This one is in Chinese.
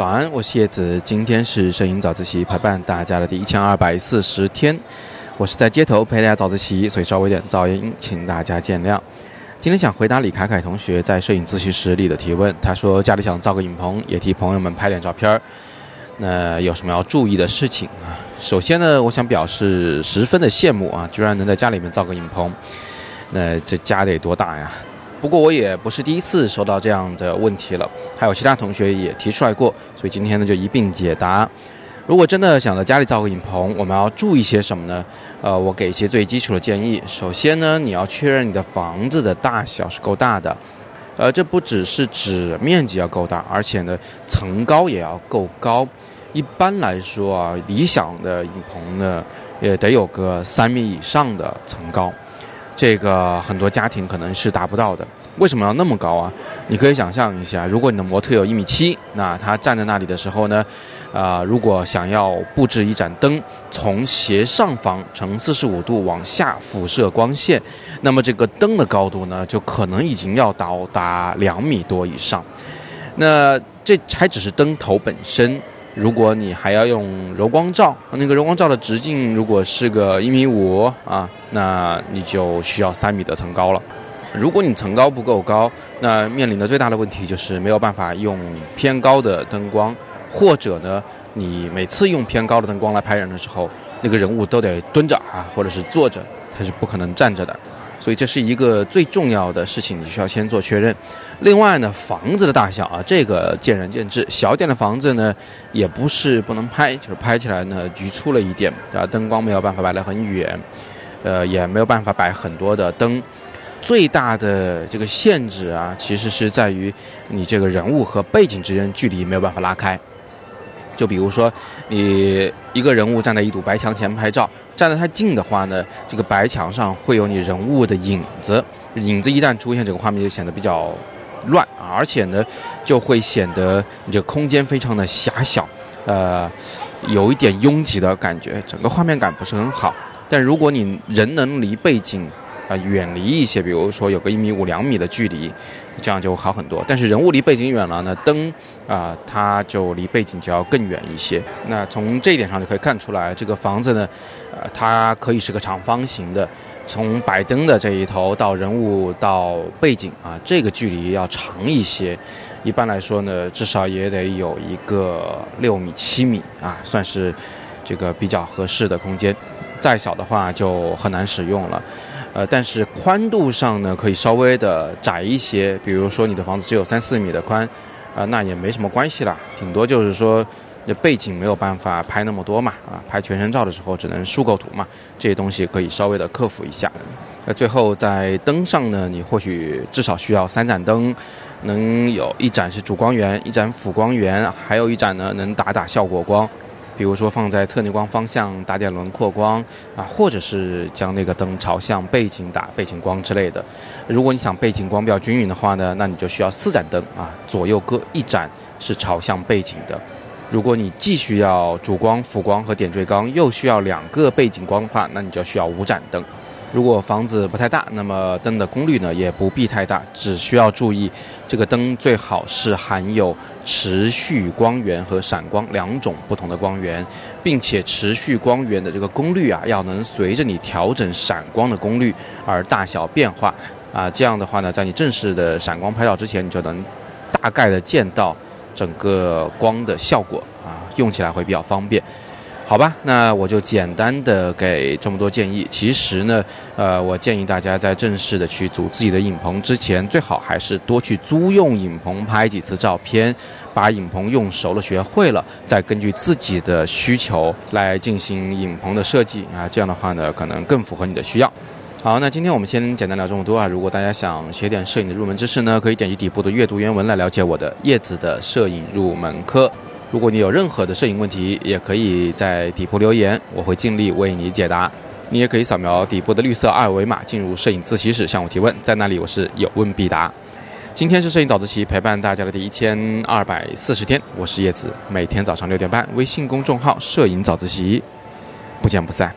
早安，我是叶子。今天是摄影早自习陪伴大家的第一千二百四十天，我是在街头陪大家早自习，所以稍微有点噪音，请大家见谅。今天想回答李凯凯同学在摄影自习室里的提问，他说家里想造个影棚，也替朋友们拍点照片儿，那有什么要注意的事情啊？首先呢，我想表示十分的羡慕啊，居然能在家里面造个影棚，那这家得多大呀？不过我也不是第一次收到这样的问题了，还有其他同学也提出来过，所以今天呢就一并解答。如果真的想在家里造个影棚，我们要注意些什么呢？呃，我给一些最基础的建议。首先呢，你要确认你的房子的大小是够大的，呃，这不只是指面积要够大，而且呢层高也要够高。一般来说啊，理想的影棚呢也得有个三米以上的层高。这个很多家庭可能是达不到的。为什么要那么高啊？你可以想象一下，如果你的模特有一米七，那他站在那里的时候呢，啊，如果想要布置一盏灯，从斜上方呈四十五度往下辐射光线，那么这个灯的高度呢，就可能已经要到达两米多以上。那这还只是灯头本身。如果你还要用柔光罩，那个柔光罩的直径如果是个一米五啊，那你就需要三米的层高了。如果你层高不够高，那面临的最大的问题就是没有办法用偏高的灯光，或者呢，你每次用偏高的灯光来拍人的时候，那个人物都得蹲着啊，或者是坐着，它是不可能站着的。所以这是一个最重要的事情，你需要先做确认。另外呢，房子的大小啊，这个见仁见智。小点的房子呢，也不是不能拍，就是拍起来呢局促了一点，啊，灯光没有办法摆得很远，呃，也没有办法摆很多的灯。最大的这个限制啊，其实是在于你这个人物和背景之间距离没有办法拉开。就比如说，你一个人物站在一堵白墙前拍照，站得太近的话呢，这个白墙上会有你人物的影子，影子一旦出现，整个画面就显得比较乱，而且呢，就会显得你这个空间非常的狭小，呃，有一点拥挤的感觉，整个画面感不是很好。但如果你人能离背景，啊，远离一些，比如说有个一米五、两米的距离，这样就好很多。但是人物离背景远了呢，灯啊，它就离背景就要更远一些。那从这一点上就可以看出来，这个房子呢，呃，它可以是个长方形的，从摆灯的这一头到人物到背景啊，这个距离要长一些。一般来说呢，至少也得有一个六米、七米啊，算是这个比较合适的空间。再小的话就很难使用了。呃，但是宽度上呢，可以稍微的窄一些。比如说你的房子只有三四米的宽，啊，那也没什么关系啦。顶多就是说，这背景没有办法拍那么多嘛，啊，拍全身照的时候只能竖构图嘛，这些东西可以稍微的克服一下。那最后在灯上呢，你或许至少需要三盏灯，能有一盏是主光源，一盏辅光源，还有一盏呢能打打效果光。比如说放在侧逆光方向打点轮廓光啊，或者是将那个灯朝向背景打背景光之类的。如果你想背景光比较均匀的话呢，那你就需要四盏灯啊，左右各一盏是朝向背景的。如果你既需要主光、辅光和点缀光，又需要两个背景光的话，那你就需要五盏灯。如果房子不太大，那么灯的功率呢也不必太大，只需要注意这个灯最好是含有持续光源和闪光两种不同的光源，并且持续光源的这个功率啊要能随着你调整闪光的功率而大小变化啊，这样的话呢，在你正式的闪光拍照之前，你就能大概的见到整个光的效果啊，用起来会比较方便。好吧，那我就简单的给这么多建议。其实呢，呃，我建议大家在正式的去组自己的影棚之前，最好还是多去租用影棚拍几次照片，把影棚用熟了、学会了，再根据自己的需求来进行影棚的设计啊。这样的话呢，可能更符合你的需要。好，那今天我们先简单聊这么多啊。如果大家想学点摄影的入门知识呢，可以点击底部的阅读原文来了解我的叶子的摄影入门课。如果你有任何的摄影问题，也可以在底部留言，我会尽力为你解答。你也可以扫描底部的绿色二维码进入摄影自习室向我提问，在那里我是有问必答。今天是摄影早自习陪伴大家的第一千二百四十天，我是叶子，每天早上六点半，微信公众号“摄影早自习”，不见不散。